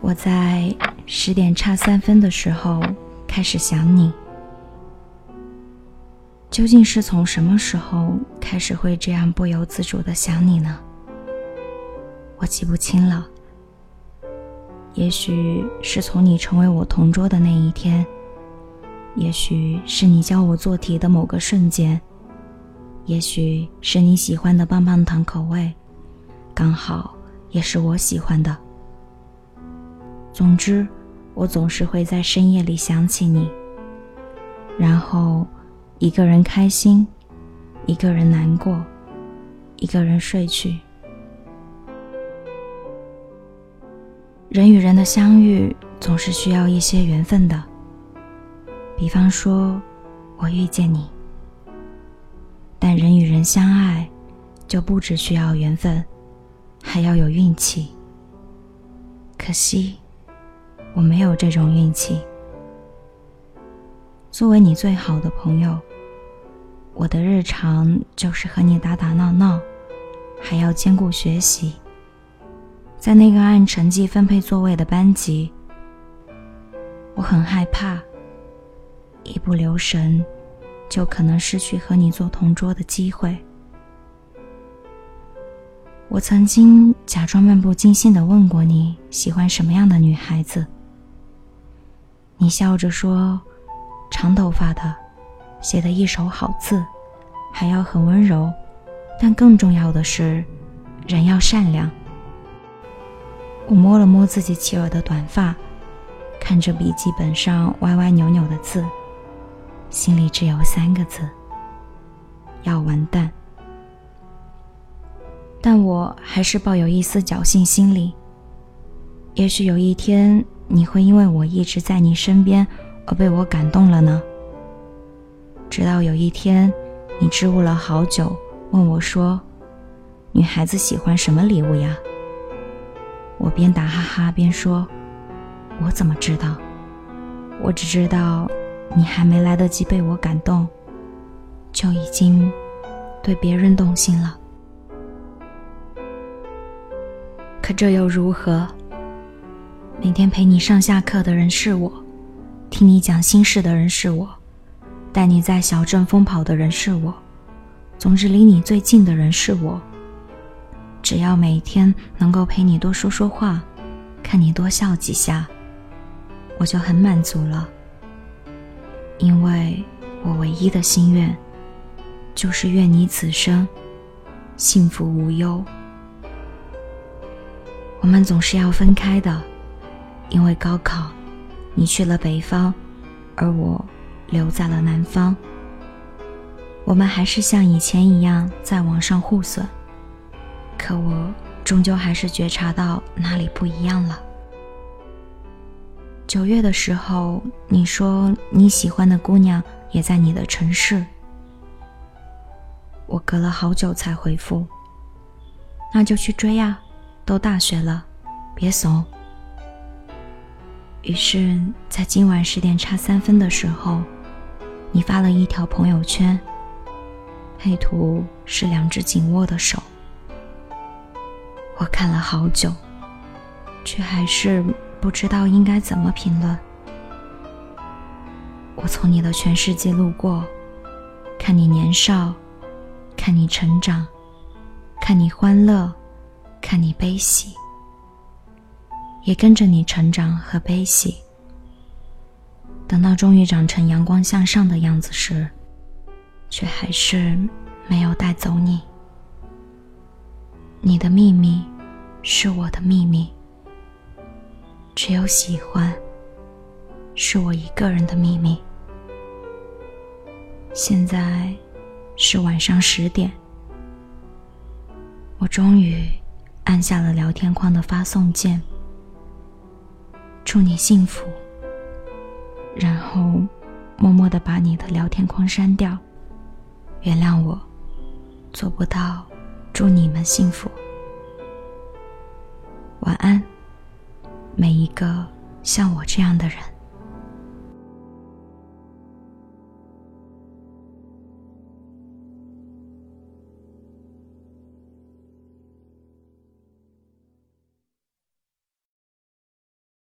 我在十点差三分的时候开始想你。究竟是从什么时候开始会这样不由自主的想你呢？我记不清了。也许是从你成为我同桌的那一天，也许是你教我做题的某个瞬间，也许是你喜欢的棒棒糖口味，刚好也是我喜欢的。总之，我总是会在深夜里想起你，然后。一个人开心，一个人难过，一个人睡去。人与人的相遇总是需要一些缘分的。比方说，我遇见你。但人与人相爱，就不只需要缘分，还要有运气。可惜，我没有这种运气。作为你最好的朋友。我的日常就是和你打打闹闹，还要兼顾学习。在那个按成绩分配座位的班级，我很害怕，一不留神就可能失去和你做同桌的机会。我曾经假装漫不经心的问过你喜欢什么样的女孩子，你笑着说：“长头发的。”写的一手好字，还要很温柔，但更重要的是，人要善良。我摸了摸自己齐耳的短发，看着笔记本上歪歪扭扭的字，心里只有三个字：要完蛋。但我还是抱有一丝侥幸心理，也许有一天你会因为我一直在你身边而被我感动了呢。直到有一天，你支吾了好久，问我说：“女孩子喜欢什么礼物呀？”我边打哈哈边说：“我怎么知道？我只知道，你还没来得及被我感动，就已经对别人动心了。这又如何？每天陪你上下课的人是我，听你讲心事的人是我。”带你在小镇疯跑的人是我，总之离你最近的人是我。只要每天能够陪你多说说话，看你多笑几下，我就很满足了。因为我唯一的心愿，就是愿你此生幸福无忧。我们总是要分开的，因为高考，你去了北方，而我。留在了南方，我们还是像以前一样在网上互损，可我终究还是觉察到哪里不一样了。九月的时候，你说你喜欢的姑娘也在你的城市，我隔了好久才回复，那就去追呀，都大学了，别怂。于是，在今晚十点差三分的时候。你发了一条朋友圈，配图是两只紧握的手。我看了好久，却还是不知道应该怎么评论。我从你的全世界路过，看你年少，看你成长，看你欢乐，看你悲喜，也跟着你成长和悲喜。等到终于长成阳光向上的样子时，却还是没有带走你。你的秘密是我的秘密，只有喜欢是我一个人的秘密。现在是晚上十点，我终于按下了聊天框的发送键。祝你幸福。然后，默默的把你的聊天框删掉。原谅我，做不到。祝你们幸福。晚安，每一个像我这样的人。